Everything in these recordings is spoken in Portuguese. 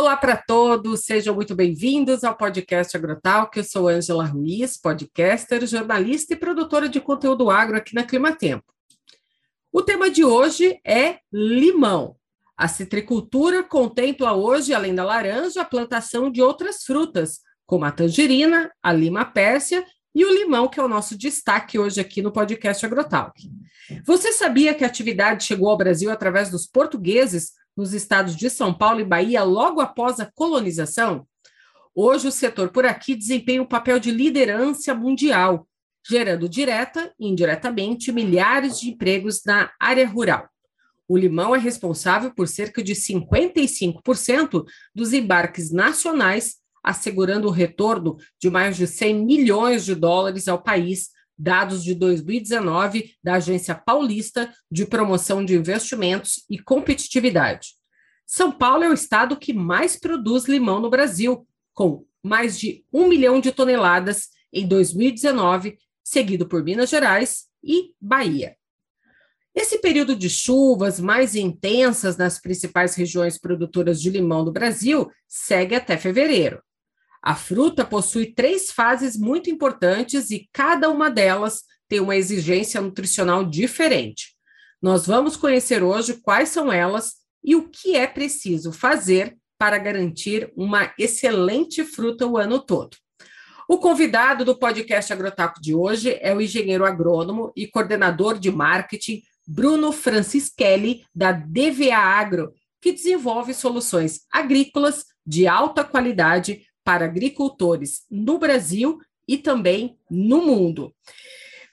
Olá para todos, sejam muito bem-vindos ao podcast Agrotal, que eu sou Ângela Ruiz, podcaster, jornalista e produtora de conteúdo agro aqui na Climatempo. O tema de hoje é limão. A citricultura contempla hoje, além da laranja, a plantação de outras frutas, como a tangerina, a lima pérsia e o limão, que é o nosso destaque hoje aqui no podcast Agrotalk. Você sabia que a atividade chegou ao Brasil através dos portugueses nos estados de São Paulo e Bahia logo após a colonização? Hoje, o setor por aqui desempenha um papel de liderança mundial, gerando direta e indiretamente milhares de empregos na área rural. O limão é responsável por cerca de 55% dos embarques nacionais, assegurando o retorno de mais de 100 milhões de dólares ao país, dados de 2019 da Agência Paulista de Promoção de Investimentos e Competitividade. São Paulo é o estado que mais produz limão no Brasil, com mais de um milhão de toneladas em 2019, seguido por Minas Gerais e Bahia. Esse período de chuvas mais intensas nas principais regiões produtoras de limão do Brasil segue até fevereiro. A fruta possui três fases muito importantes e cada uma delas tem uma exigência nutricional diferente. Nós vamos conhecer hoje quais são elas e o que é preciso fazer para garantir uma excelente fruta o ano todo. O convidado do podcast Agrotaco de hoje é o engenheiro agrônomo e coordenador de marketing Bruno Francischelli, da DVA Agro, que desenvolve soluções agrícolas de alta qualidade para agricultores no Brasil e também no mundo.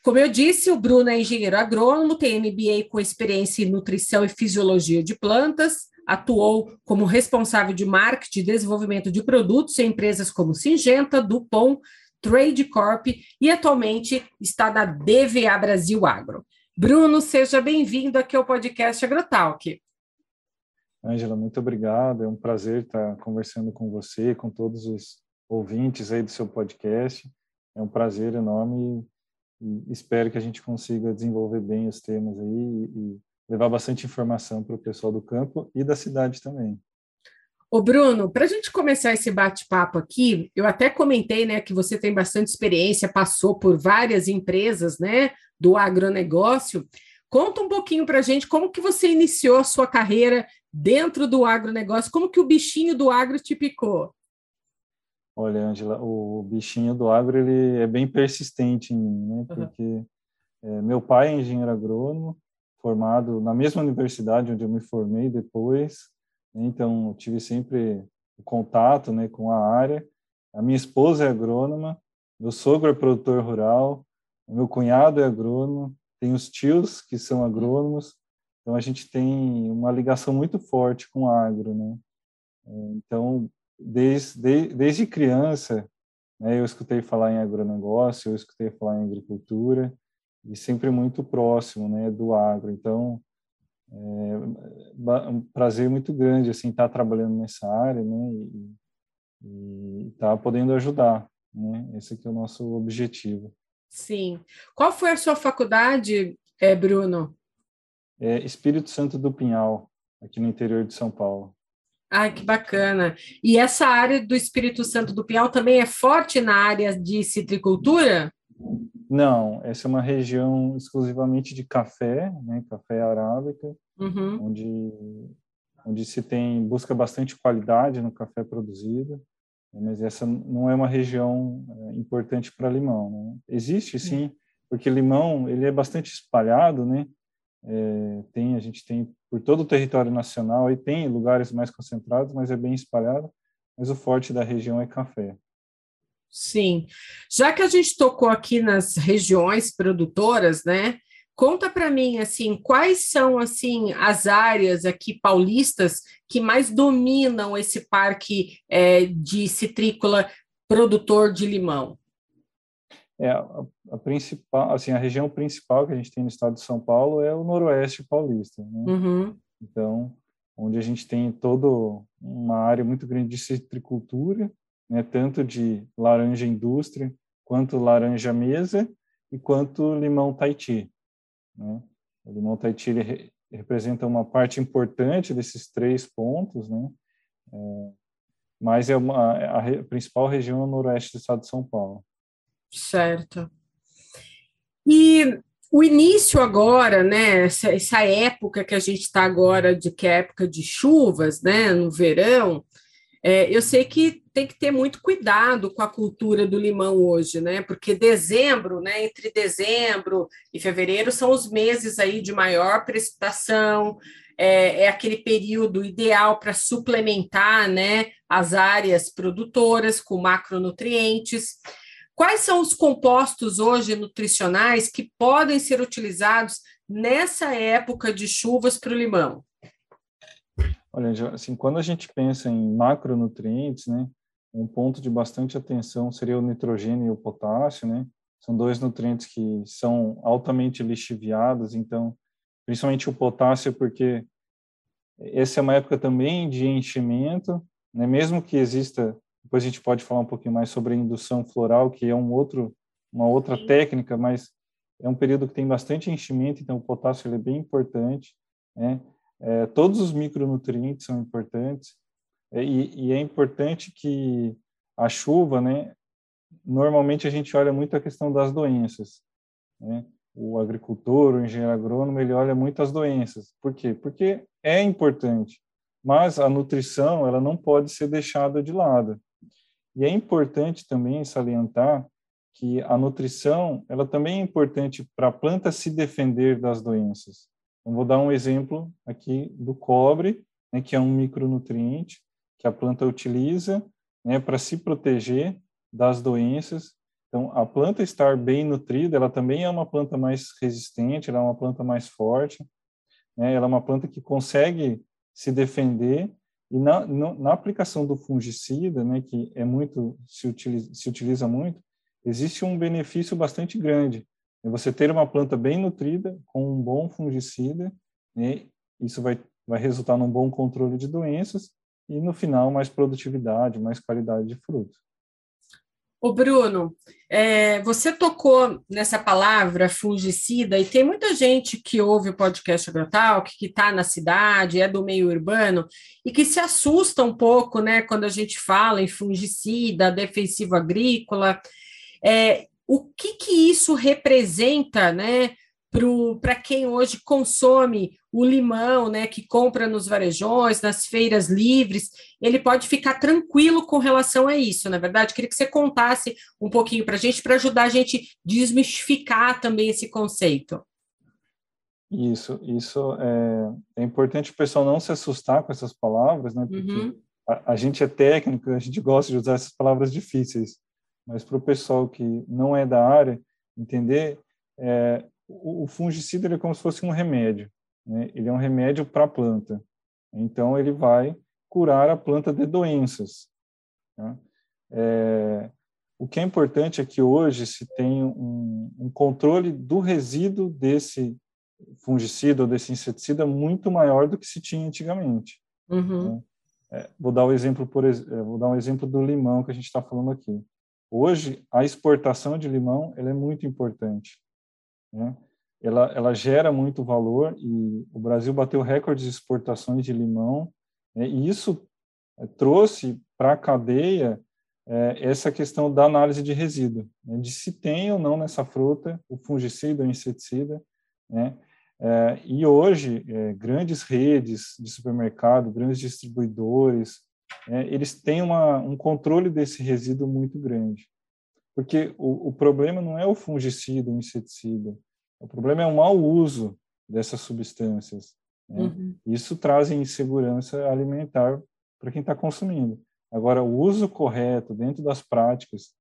Como eu disse, o Bruno é engenheiro agrônomo, tem MBA com experiência em nutrição e fisiologia de plantas, atuou como responsável de marketing e desenvolvimento de produtos em empresas como Singenta, Dupont, Trade Corp e atualmente está na DVA Brasil Agro. Bruno, seja bem-vindo aqui ao podcast Agrotalk. Ângela, muito obrigado. É um prazer estar conversando com você, com todos os ouvintes aí do seu podcast. É um prazer enorme e espero que a gente consiga desenvolver bem os temas aí e levar bastante informação para o pessoal do campo e da cidade também. Ô Bruno, para a gente começar esse bate-papo aqui, eu até comentei, né, que você tem bastante experiência, passou por várias empresas, né, do agronegócio. Conta um pouquinho para a gente como que você iniciou a sua carreira dentro do agronegócio, como que o bichinho do agro te picou? Olha, Angela, o bichinho do agro ele é bem persistente em mim, né? Porque uhum. é, meu pai é engenheiro agrônomo, formado na mesma universidade onde eu me formei depois, né? então tive sempre contato, né, com a área. A minha esposa é agrônoma, meu sogro é produtor rural, meu cunhado é agrônomo, tem os tios que são agrônomos, então a gente tem uma ligação muito forte com o agro, né? Então, desde, desde criança, né, eu escutei falar em agronegócio, eu escutei falar em agricultura, e sempre muito próximo, né, do agro. Então, é um prazer muito grande, assim, estar trabalhando nessa área, né, e estar tá podendo ajudar, né? Esse é o nosso objetivo. Sim. Qual foi a sua faculdade, é, Bruno? É Espírito Santo do Pinhal, aqui no interior de São Paulo. Ai, que bacana. E essa área do Espírito Santo do Pinhal também é forte na área de citricultura? Não, essa é uma região exclusivamente de café, né, café arábica, uhum. onde, onde se tem busca bastante qualidade no café produzido, mas essa não é uma região é, importante para limão. Né? Existe sim, porque limão ele é bastante espalhado, né? É, tem a gente tem por todo o território nacional e tem lugares mais concentrados, mas é bem espalhado. Mas o forte da região é café. Sim. Já que a gente tocou aqui nas regiões produtoras, né? Conta para mim assim, quais são assim as áreas aqui paulistas que mais dominam esse parque é, de citrícola produtor de limão? É, a, a, principal, assim, a região principal que a gente tem no estado de São Paulo é o noroeste paulista, né? Uhum. Então, onde a gente tem toda uma área muito grande de citricultura, né, tanto de laranja indústria, quanto laranja mesa e quanto limão Tahiti. Né? O limão Tahiti ele representa uma parte importante desses três pontos, né? É, mas é uma, a, a principal região é o noroeste do estado de São Paulo. Certo. E o início agora, né, essa, essa época que a gente está agora, de que é época de chuvas, né, no verão, é, eu sei que tem que ter muito cuidado com a cultura do limão hoje, né, porque dezembro, né, entre dezembro e fevereiro são os meses aí de maior precipitação, é, é aquele período ideal para suplementar, né, as áreas produtoras com macronutrientes. Quais são os compostos hoje nutricionais que podem ser utilizados nessa época de chuvas para o limão? Olha, assim, quando a gente pensa em macronutrientes, né, um ponto de bastante atenção seria o nitrogênio e o potássio, né? São dois nutrientes que são altamente lixiviados, então, principalmente o potássio, porque essa é uma época também de enchimento, né? Mesmo que exista depois a gente pode falar um pouquinho mais sobre a indução floral, que é um outro, uma outra Sim. técnica, mas é um período que tem bastante enchimento, então o potássio é bem importante. Né? É, todos os micronutrientes são importantes é, e, e, é importante que a chuva, né? Normalmente a gente olha muito a questão das doenças. Né? O agricultor, o engenheiro agrônomo, ele olha muito as doenças. Por quê? Porque é importante, mas a nutrição ela não pode ser deixada de lado. E é importante também salientar que a nutrição, ela também é importante para a planta se defender das doenças. Eu vou dar um exemplo aqui do cobre, né, que é um micronutriente que a planta utiliza né, para se proteger das doenças. Então, a planta estar bem nutrida, ela também é uma planta mais resistente, ela é uma planta mais forte, né, ela é uma planta que consegue se defender e na, na aplicação do fungicida, né, que é muito se utiliza, se utiliza muito, existe um benefício bastante grande. É você ter uma planta bem nutrida com um bom fungicida, né, isso vai vai resultar num bom controle de doenças e no final mais produtividade, mais qualidade de fruto. O Bruno, é, você tocou nessa palavra fungicida e tem muita gente que ouve o podcast Agrotalk, que está na cidade, é do meio urbano e que se assusta um pouco, né, quando a gente fala em fungicida, defensivo agrícola. É, o que que isso representa, né, para quem hoje consome o limão, né, que compra nos varejões, nas feiras livres, ele pode ficar tranquilo com relação a isso, na é verdade. Queria que você contasse um pouquinho para a gente, para ajudar a gente desmistificar também esse conceito. Isso, isso é, é, importante o pessoal não se assustar com essas palavras, né? Porque uhum. a, a, gente é técnico, a gente gosta de usar essas palavras difíceis, mas para o pessoal que não é da área entender, é, o, o fungicida é como se fosse um remédio. Né? Ele é um remédio para a planta. Então, ele vai curar a planta de doenças. Tá? É, o que é importante é que hoje se tem um, um controle do resíduo desse fungicida ou desse inseticida muito maior do que se tinha antigamente. Uhum. Né? É, vou dar o um exemplo por é, vou dar um exemplo do limão que a gente está falando aqui. Hoje a exportação de limão ela é muito importante. Né? Ela, ela gera muito valor e o Brasil bateu recorde de exportações de limão né? e isso é, trouxe para a cadeia é, essa questão da análise de resíduo, né? de se tem ou não nessa fruta o fungicida ou inseticida, né? É, e hoje, é, grandes redes de supermercado, grandes distribuidores, é, eles têm uma, um controle desse resíduo muito grande. Porque o, o problema não é o fungicida, o inseticida, o problema é o mau uso dessas substâncias. Né? Uhum. Isso traz insegurança alimentar para quem está consumindo. Agora, o uso correto dentro das práticas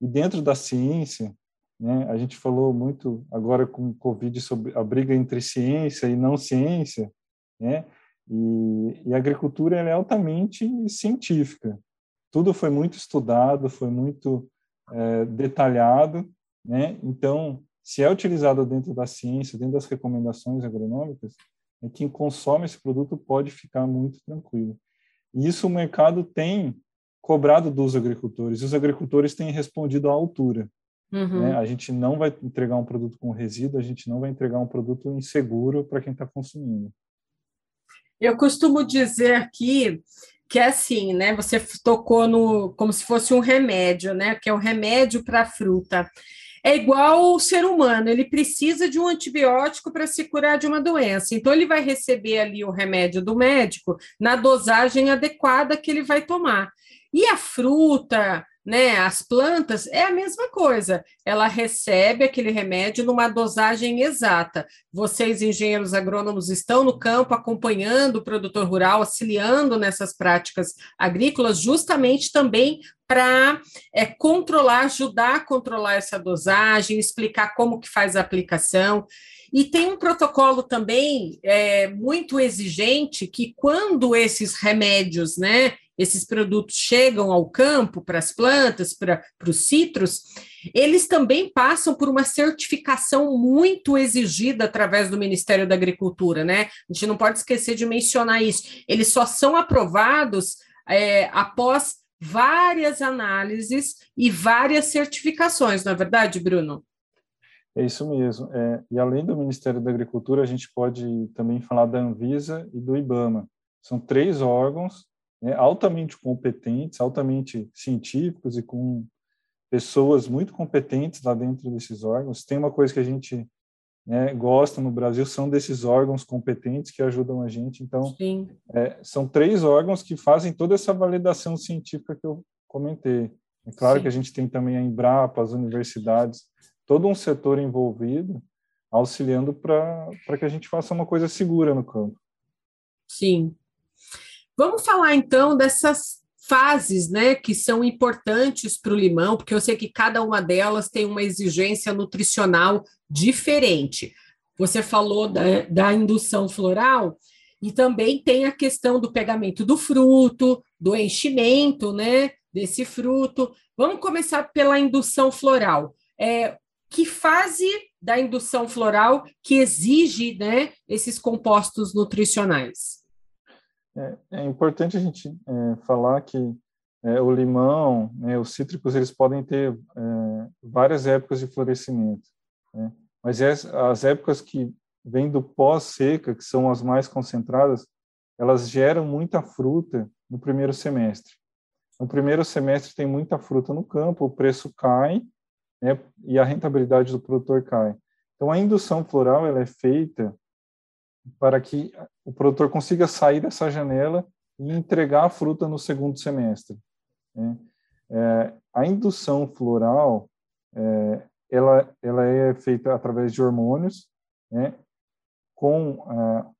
e dentro da ciência, né? A gente falou muito agora com o Covid sobre a briga entre ciência e não ciência, né? E, e a agricultura é altamente científica. Tudo foi muito estudado, foi muito é, detalhado, né? Então, se é utilizado dentro da ciência, dentro das recomendações agronômicas, é quem consome esse produto pode ficar muito tranquilo. E isso o mercado tem cobrado dos agricultores. E os agricultores têm respondido à altura. Uhum. Né? A gente não vai entregar um produto com resíduo, a gente não vai entregar um produto inseguro para quem está consumindo. Eu costumo dizer aqui que é assim, né? Você tocou no como se fosse um remédio, né? Que é um remédio para a fruta. É igual o ser humano, ele precisa de um antibiótico para se curar de uma doença. Então, ele vai receber ali o remédio do médico na dosagem adequada que ele vai tomar. E a fruta, né, as plantas, é a mesma coisa. Ela recebe aquele remédio numa dosagem exata. Vocês, engenheiros agrônomos, estão no campo acompanhando o produtor rural, auxiliando nessas práticas agrícolas, justamente também para é, controlar, ajudar a controlar essa dosagem, explicar como que faz a aplicação. E tem um protocolo também é, muito exigente que quando esses remédios, né, esses produtos chegam ao campo, para as plantas, para, os citros, eles também passam por uma certificação muito exigida através do Ministério da Agricultura, né? A gente não pode esquecer de mencionar isso. Eles só são aprovados é, após várias análises e várias certificações, não é verdade, Bruno? É isso mesmo. É, e além do Ministério da Agricultura, a gente pode também falar da Anvisa e do IBAMA. São três órgãos né, altamente competentes, altamente científicos e com pessoas muito competentes lá dentro desses órgãos. Tem uma coisa que a gente né, gosta no Brasil, são desses órgãos competentes que ajudam a gente. Então, é, são três órgãos que fazem toda essa validação científica que eu comentei. É claro Sim. que a gente tem também a Embrapa, as universidades, todo um setor envolvido, auxiliando para que a gente faça uma coisa segura no campo. Sim, Vamos falar então dessas fases, né, que são importantes para o limão, porque eu sei que cada uma delas tem uma exigência nutricional diferente. Você falou da, da indução floral e também tem a questão do pegamento do fruto, do enchimento, né, desse fruto. Vamos começar pela indução floral. É, que fase da indução floral que exige, né, esses compostos nutricionais? É, é importante a gente é, falar que é, o limão, né, os cítricos, eles podem ter é, várias épocas de florescimento, né? mas as épocas que vêm do pós-seca, que são as mais concentradas, elas geram muita fruta no primeiro semestre. No primeiro semestre tem muita fruta no campo, o preço cai né, e a rentabilidade do produtor cai. Então, a indução floral ela é feita para que o produtor consiga sair dessa janela e entregar a fruta no segundo semestre. Né? É, a indução floral, é, ela, ela é feita através de hormônios, né, com, ah,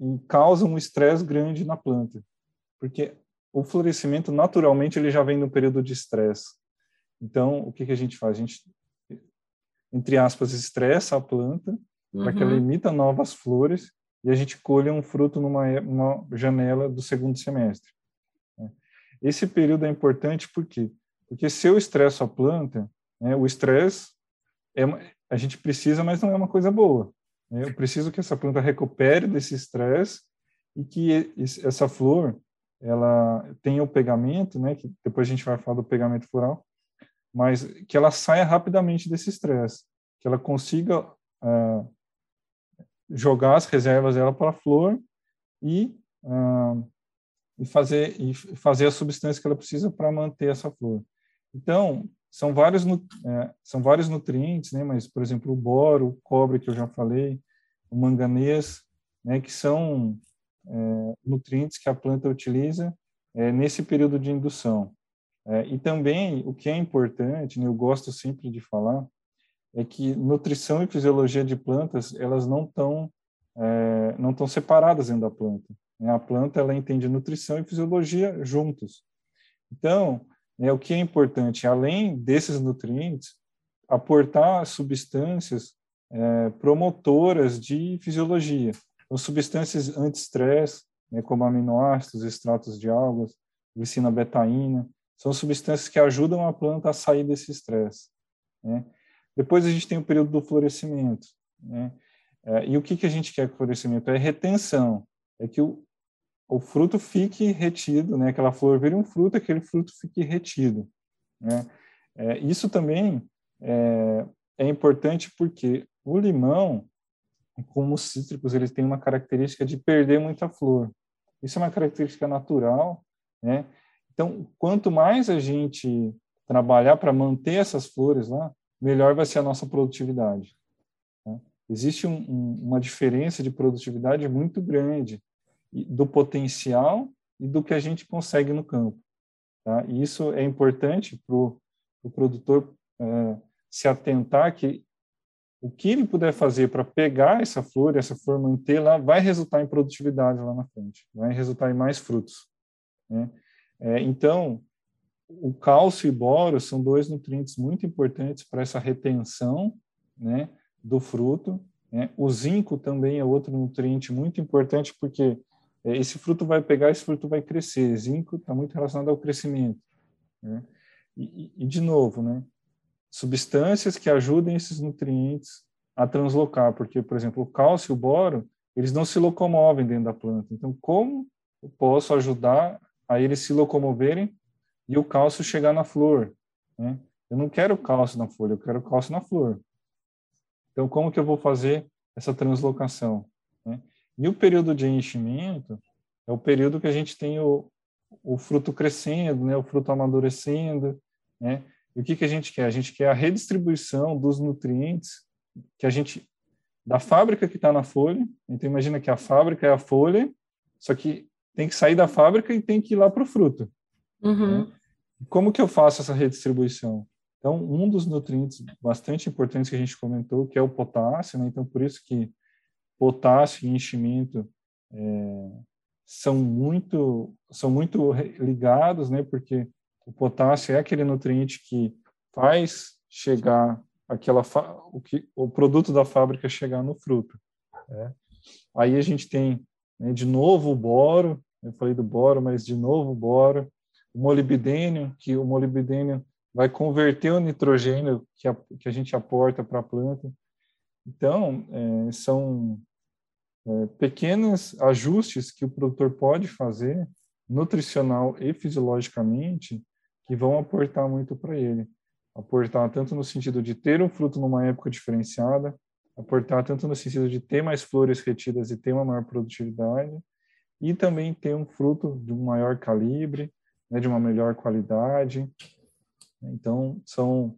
e causa um estresse grande na planta, porque o florescimento, naturalmente, ele já vem no período de estresse. Então, o que, que a gente faz? A gente, entre aspas, estressa a planta, uhum. para que ela emita novas flores e a gente colha um fruto numa, janela do segundo semestre. Né? Esse período é importante por quê? Porque se eu estresso a planta, né, o estresse é a gente precisa, mas não é uma coisa boa. Né? Eu preciso que essa planta recupere desse estresse e que essa flor ela tenha o pegamento, né, que depois a gente vai falar do pegamento floral, mas que ela saia rapidamente desse estresse, que ela consiga uh, jogar as reservas dela para a flor e, uh, e, fazer, e fazer a substância que ela precisa para manter essa flor. Então, são vários, é, são vários nutrientes, né, mas, por exemplo, o boro, o cobre, que eu já falei, o manganês, né, que são é, nutrientes que a planta utiliza é, nesse período de indução. É, e também, o que é importante, né, eu gosto sempre de falar, é que nutrição e fisiologia de plantas elas não estão é, não estão separadas dentro da planta. Né? A planta ela entende nutrição e fisiologia juntos. Então, é o que é importante, além desses nutrientes, aportar substâncias é, promotoras de fisiologia, então, substâncias anti-estresse, né, como aminoácidos, extratos de algas, glicina betaína, são substâncias que ajudam a planta a sair desse estresse. Né? Depois a gente tem o período do florescimento. Né? É, e o que, que a gente quer com florescimento? É retenção. É que o, o fruto fique retido, né? aquela flor vire um fruto, aquele fruto fique retido. Né? É, isso também é, é importante porque o limão como os cítricos, eles têm uma característica de perder muita flor. Isso é uma característica natural, né? Então, quanto mais a gente trabalhar para manter essas flores lá, melhor vai ser a nossa produtividade. Né? Existe um, um, uma diferença de produtividade muito grande do potencial e do que a gente consegue no campo. Tá? E isso é importante para o pro produtor é, se atentar que o que ele puder fazer para pegar essa flor, essa flor manter lá, vai resultar em produtividade lá na frente, vai resultar em mais frutos. Né? É, então, o cálcio e boro são dois nutrientes muito importantes para essa retenção né, do fruto. Né? O zinco também é outro nutriente muito importante porque é, esse fruto vai pegar, esse fruto vai crescer. Zinco está muito relacionado ao crescimento. Né? E, e, de novo, né? substâncias que ajudem esses nutrientes a translocar, porque, por exemplo, o cálcio e o boro, eles não se locomovem dentro da planta. Então, como eu posso ajudar a eles se locomoverem e o cálcio chegar na flor? Né? Eu não quero cálcio na folha, eu quero cálcio na flor. Então, como que eu vou fazer essa translocação? Né? E o período de enchimento é o período que a gente tem o, o fruto crescendo, né? o fruto amadurecendo, né? E o que, que a gente quer? A gente quer a redistribuição dos nutrientes que a gente da fábrica que está na folha. Então imagina que a fábrica é a folha, só que tem que sair da fábrica e tem que ir lá para o fruto. Uhum. Né? Como que eu faço essa redistribuição? Então um dos nutrientes bastante importantes que a gente comentou que é o potássio, né? Então por isso que potássio e enchimento é, são muito são muito ligados, né? Porque o potássio é aquele nutriente que faz chegar aquela o que o produto da fábrica chegar no fruto. Né? Aí a gente tem né, de novo o boro, eu falei do boro, mas de novo o boro, o molibdênio, que o molibdênio vai converter o nitrogênio que a, que a gente aporta para a planta. Então, é, são é, pequenos ajustes que o produtor pode fazer, nutricional e fisiologicamente, que vão aportar muito para ele. Aportar tanto no sentido de ter um fruto numa época diferenciada, aportar tanto no sentido de ter mais flores retidas e ter uma maior produtividade, e também ter um fruto de um maior calibre, né, de uma melhor qualidade. Então, são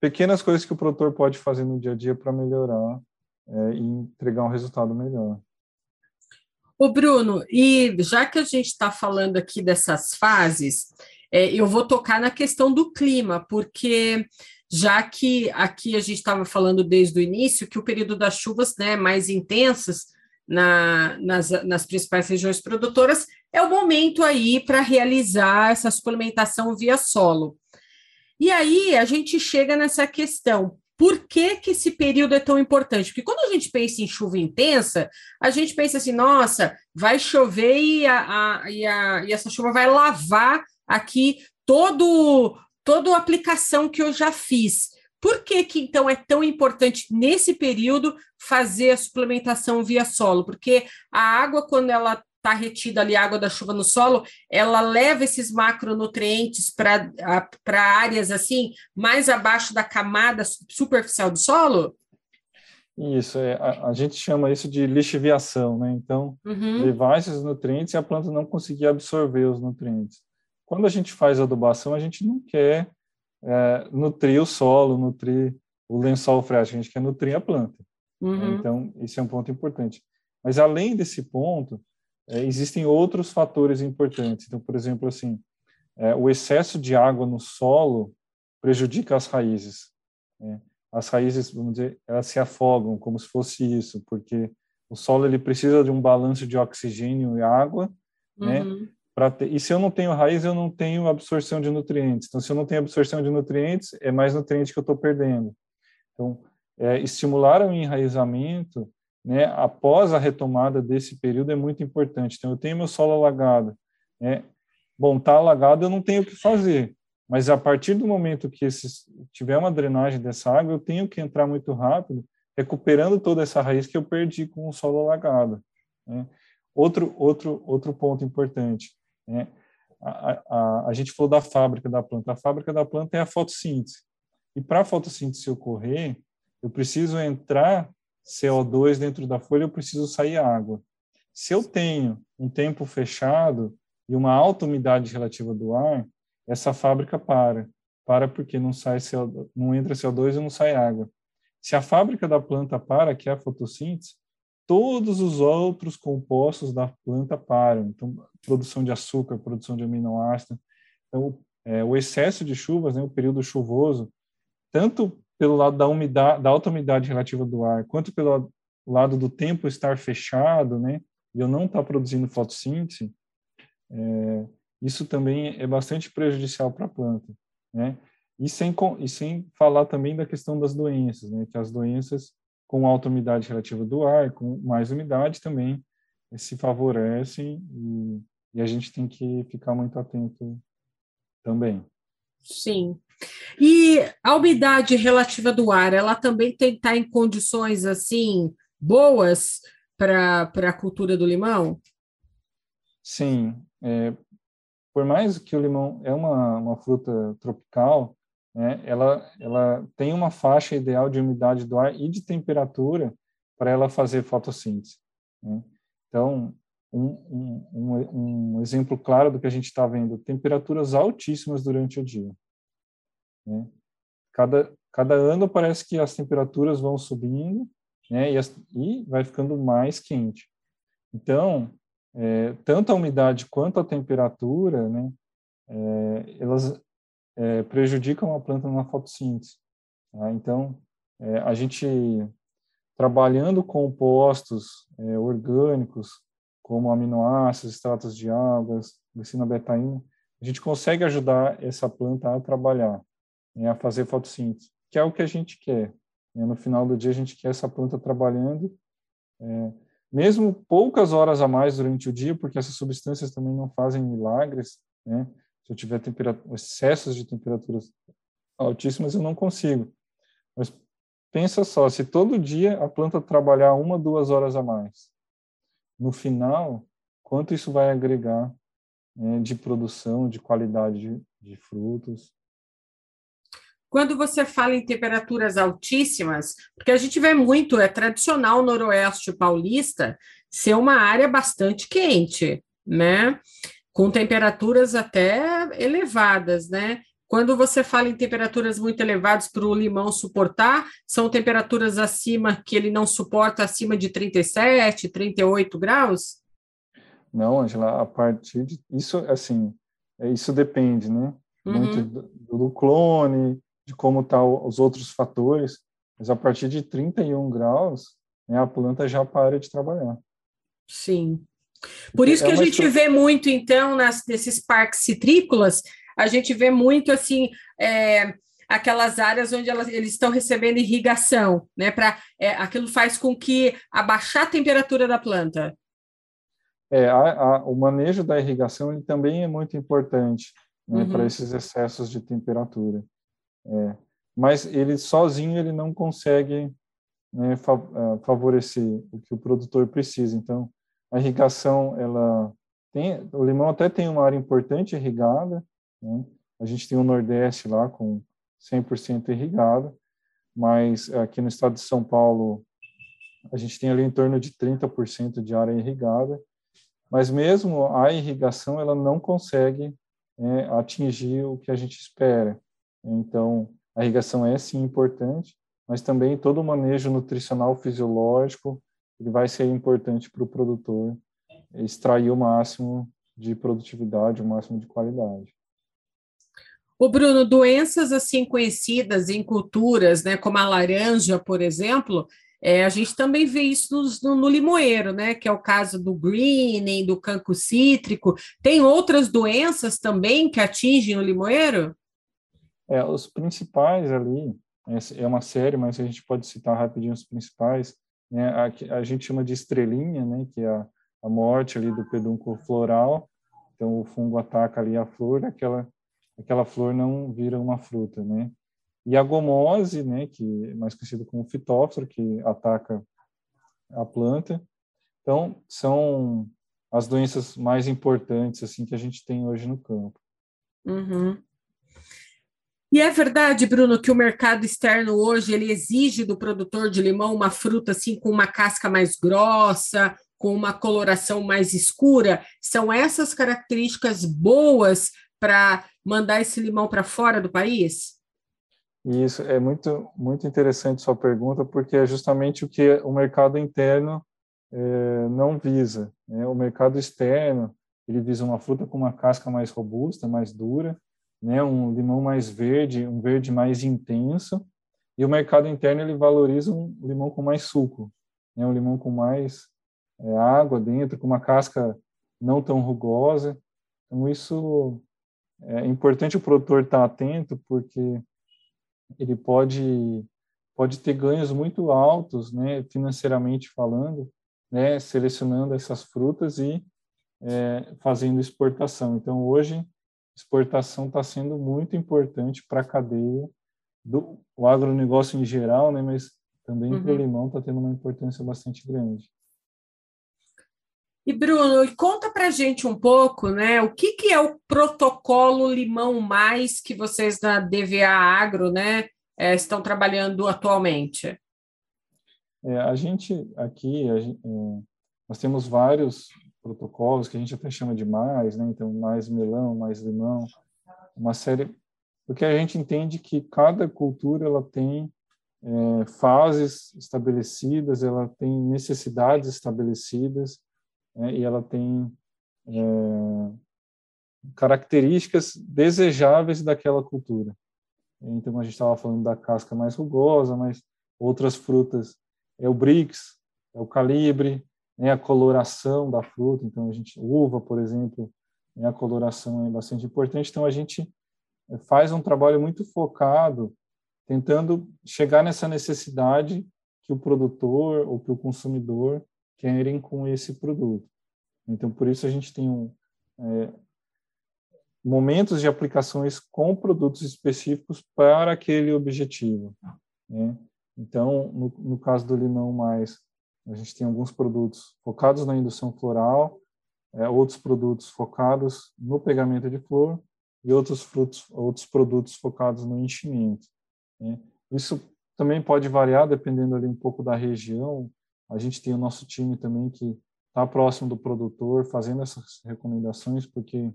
pequenas coisas que o produtor pode fazer no dia a dia para melhorar é, e entregar um resultado melhor. O Bruno, e já que a gente está falando aqui dessas fases, é, eu vou tocar na questão do clima, porque já que aqui a gente estava falando desde o início que o período das chuvas né, mais intensas na, nas, nas principais regiões produtoras é o momento aí para realizar essa suplementação via solo. E aí a gente chega nessa questão. Por que, que esse período é tão importante? Porque quando a gente pensa em chuva intensa, a gente pensa assim, nossa, vai chover e, a, a, e, a, e essa chuva vai lavar aqui todo toda a aplicação que eu já fiz. Por que, que então é tão importante nesse período fazer a suplementação via solo? Porque a água, quando ela está retida ali, a água da chuva no solo, ela leva esses macronutrientes para áreas assim, mais abaixo da camada superficial do solo? Isso, é, a, a, gente chama isso de lixiviação, né? Então, uhum. levar esses nutrientes e a planta não conseguir absorver os nutrientes. Quando a gente faz adubação, a gente não quer é, nutrir o solo, nutrir o lençol freático, a gente quer nutrir a planta. Uhum. Então, esse é um ponto importante. Mas, além desse ponto, é, existem outros fatores importantes. Então, por exemplo, assim, é, o excesso de água no solo prejudica as raízes. Né? As raízes, vamos dizer, elas se afogam como se fosse isso, porque o solo ele precisa de um balanço de oxigênio e água, né? uhum. né? Ter, e se eu não tenho raiz, eu não tenho absorção de nutrientes. Então, se eu não tenho absorção de nutrientes, é mais nutriente que eu estou perdendo. Então, é, estimular o enraizamento, né, após a retomada desse período é muito importante. Então, eu tenho meu solo alagado, né? Bom, está alagado, eu não tenho o que fazer. Mas a partir do momento que tiver uma drenagem dessa água, eu tenho que entrar muito rápido, recuperando toda essa raiz que eu perdi com o solo alagado. Né? Outro, outro, outro ponto importante, né? A, a, a, gente falou da fábrica da planta. A fábrica da planta é a fotossíntese. E para a fotossíntese ocorrer, eu preciso entrar CO2 dentro da folha, eu preciso sair água. Se eu tenho um tempo fechado e uma alta umidade relativa do ar, essa fábrica para. Para porque não sai CO2, não entra CO2 e não sai água. Se a fábrica da planta para, que é a fotossíntese, todos os outros compostos da planta param. Então, produção de açúcar, produção de aminoácido. Então, é, o excesso de chuvas, né, o período chuvoso, tanto pelo lado da umidade, da alta umidade relativa do ar, quanto pelo lado do tempo estar fechado, né, e eu não estar tá produzindo fotossíntese, é, isso também é bastante prejudicial para a planta, né? E sem, e sem falar também da questão das doenças, né? Que as doenças com alta umidade relativa do ar, com mais umidade também se favorecem e, e a gente tem que ficar muito atento também. Sim. E a umidade relativa do ar, ela também tem que estar em condições assim boas para a cultura do limão? Sim. É, por mais que o limão é uma, uma fruta tropical, né, ela, ela tem uma faixa ideal de umidade do ar e de temperatura para ela fazer fotossíntese. Né? Então, um, um, um, exemplo claro do que a gente está vendo, temperaturas altíssimas durante o dia. Né? Cada, cada ano parece que as temperaturas vão subindo né, e, as, e vai ficando mais quente. Então, é, tanto a umidade quanto a temperatura, né, é, elas é, prejudicam a planta na fotossíntese. Tá? Então, é, a gente trabalhando compostos é, orgânicos, como aminoácidos, extratos de águas, glicina betaína, a gente consegue ajudar essa planta a trabalhar, né, a fazer fotossíntese, que é o que a gente quer. Né? No final do dia, a gente quer essa planta trabalhando, é, mesmo poucas horas a mais durante o dia, porque essas substâncias também não fazem milagres, né? Se eu tiver excessos de temperaturas altíssimas, eu não consigo. Mas pensa só, se todo dia a planta trabalhar uma, duas horas a mais, no final, quanto isso vai agregar né, de produção, de qualidade de, de frutos. Quando você fala em temperaturas altíssimas, porque a gente vê muito, é tradicional no noroeste paulista ser uma área bastante quente, né? Com temperaturas até elevadas, né? Quando você fala em temperaturas muito elevadas para o limão suportar, são temperaturas acima que ele não suporta acima de 37, 38 graus? Não, Angela, a partir de isso, assim, é, isso depende, né? Uhum. Muito do, do, clone, de como tá os outros fatores, mas a partir de 31 graus, né, a planta já para de trabalhar. Sim. Por isso que é a gente vê muito, então, nas, nesses parques citrícolas, a gente vê muito assim é, aquelas áreas onde elas, eles estão recebendo irrigação, né? Para é, aquilo faz com que abaixar a temperatura da planta. É, a, a, o manejo da irrigação ele também é muito importante né, uhum. para esses excessos de temperatura. É, mas ele sozinho ele não consegue né, fa é, favorecer o que o produtor precisa. Então, a irrigação ela tem, o limão até tem uma área importante irrigada, né? A gente tem o Nordeste lá com 100% irrigado, mas aqui no estado de São Paulo a gente tem ali em torno de 30% de área irrigada, mas mesmo a irrigação ela não consegue é, atingir o que a gente espera. Então, a irrigação é sim importante, mas também todo o manejo nutricional fisiológico ele vai ser importante para o produtor extrair o máximo de produtividade, o máximo de qualidade. O Bruno, doenças assim conhecidas em culturas, né, como a laranja, por exemplo, é, a gente também vê isso no, no, limoeiro, né, que é o caso do greening, do cancro cítrico. Tem outras doenças também que atingem o limoeiro? É, os principais ali, é uma série, mas a gente pode citar rapidinho os principais. Né, a, a gente chama de estrelinha, né, que é a, a morte ali do pedúnculo floral. Então, o fungo ataca ali a flor, aquela aquela flor não vira uma fruta, né? E a gomose, né, que é mais conhecido como fitóforo, que ataca a planta. Então, são as doenças mais importantes assim que a gente tem hoje no campo. Uhum. E é verdade, Bruno, que o mercado externo hoje ele exige do produtor de limão uma fruta assim com uma casca mais grossa, com uma coloração mais escura. São essas características boas para mandar esse limão para fora do país? Isso é muito muito interessante sua pergunta, porque é justamente o que o mercado interno é, não visa. Né? O mercado externo ele visa uma fruta com uma casca mais robusta, mais dura, né, um limão mais verde, um verde mais intenso, e o mercado interno ele valoriza um limão com mais suco, né, um limão com mais é, água dentro, com uma casca não tão rugosa. Então isso é importante o produtor estar atento, porque ele pode pode ter ganhos muito altos, né, financeiramente falando, né, selecionando essas frutas e é, fazendo exportação. Então hoje exportação está sendo muito importante para a cadeia do o agronegócio em geral, né, mas também uhum. para o limão está tendo uma importância bastante grande. E Bruno, conta para gente um pouco, né? O que, que é o protocolo Limão Mais que vocês da DVA Agro, né, é, estão trabalhando atualmente? É, a gente aqui, a gente, é, nós temos vários protocolos que a gente até chama de mais, né? Então, mais melão, mais limão, uma série, porque a gente entende que cada cultura ela tem é, fases estabelecidas, ela tem necessidades estabelecidas né? e ela tem é, características desejáveis daquela cultura. Então a gente estava falando da casca mais rugosa, mas outras frutas é o brix, é o calibre, né, a coloração da fruta, então a gente uva, por exemplo, né, a coloração é bastante importante. Então a gente faz um trabalho muito focado, tentando chegar nessa necessidade que o produtor ou que o consumidor querem com esse produto. Então por isso a gente tem um, é, momentos de aplicações com produtos específicos para aquele objetivo. Né? Então, no, no caso do limão mais a gente tem alguns produtos focados na indução floral, é, outros produtos focados no pegamento de flor e outros frutos, outros produtos focados no enchimento. Né? Isso também pode variar dependendo ali um pouco da região. A gente tem o nosso time também que está próximo do produtor, fazendo essas recomendações, porque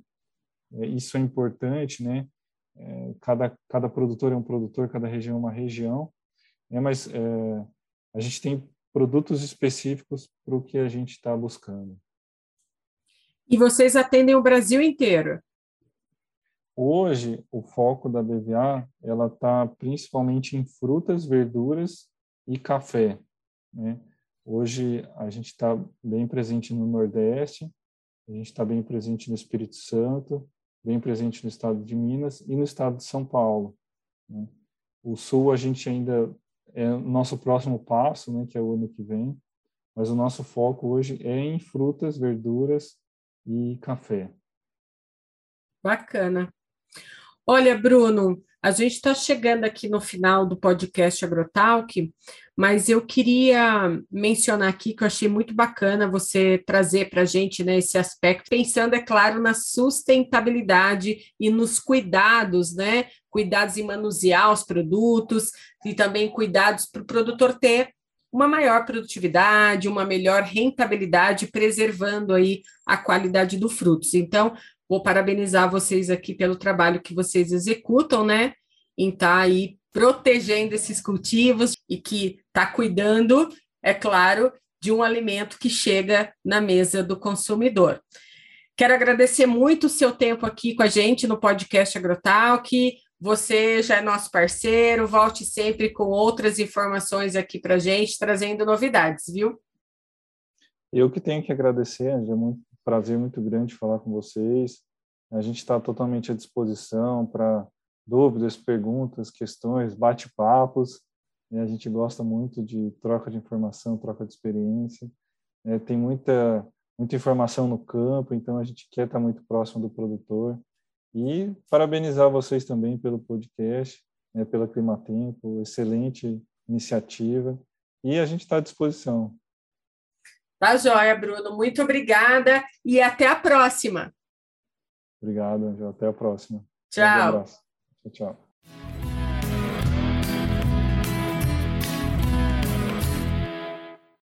é, isso é importante, né? É, cada cada produtor é um produtor, cada região é uma região, né? Mas é, a gente tem produtos específicos para o que a gente está buscando. E vocês atendem o Brasil inteiro? Hoje, o foco da DVA ela está principalmente em frutas, verduras e café. Né? Hoje a gente está bem presente no Nordeste, a gente está bem presente no Espírito Santo, bem presente no estado de Minas e no estado de São Paulo. Né? O Sul a gente ainda é o nosso próximo passo, né, que é o ano que vem, mas o nosso foco hoje é em frutas, verduras e café. Bacana. Olha, Bruno, a gente está chegando aqui no final do podcast Agrotalk, mas eu queria mencionar aqui que eu achei muito bacana você trazer para a gente né, esse aspecto, pensando, é claro, na sustentabilidade e nos cuidados, né? Cuidados em manusear os produtos e também cuidados para o produtor ter uma maior produtividade, uma melhor rentabilidade, preservando aí a qualidade do frutos. Então, Vou parabenizar vocês aqui pelo trabalho que vocês executam, né? Em estar tá aí protegendo esses cultivos e que está cuidando, é claro, de um alimento que chega na mesa do consumidor. Quero agradecer muito o seu tempo aqui com a gente no podcast Agrotalk. Você já é nosso parceiro, volte sempre com outras informações aqui para a gente, trazendo novidades, viu? Eu que tenho que agradecer, é muito prazer muito grande falar com vocês. A gente está totalmente à disposição para dúvidas, perguntas, questões, bate-papos. A gente gosta muito de troca de informação, troca de experiência. É, tem muita muita informação no campo, então a gente quer estar muito próximo do produtor. E parabenizar vocês também pelo podcast, né, pela Climatempo, excelente iniciativa. E a gente está à disposição. Tá joia, Bruno. Muito obrigada e até a próxima. Obrigado, Angel. Até a próxima. Tchau. Um tchau, tchau.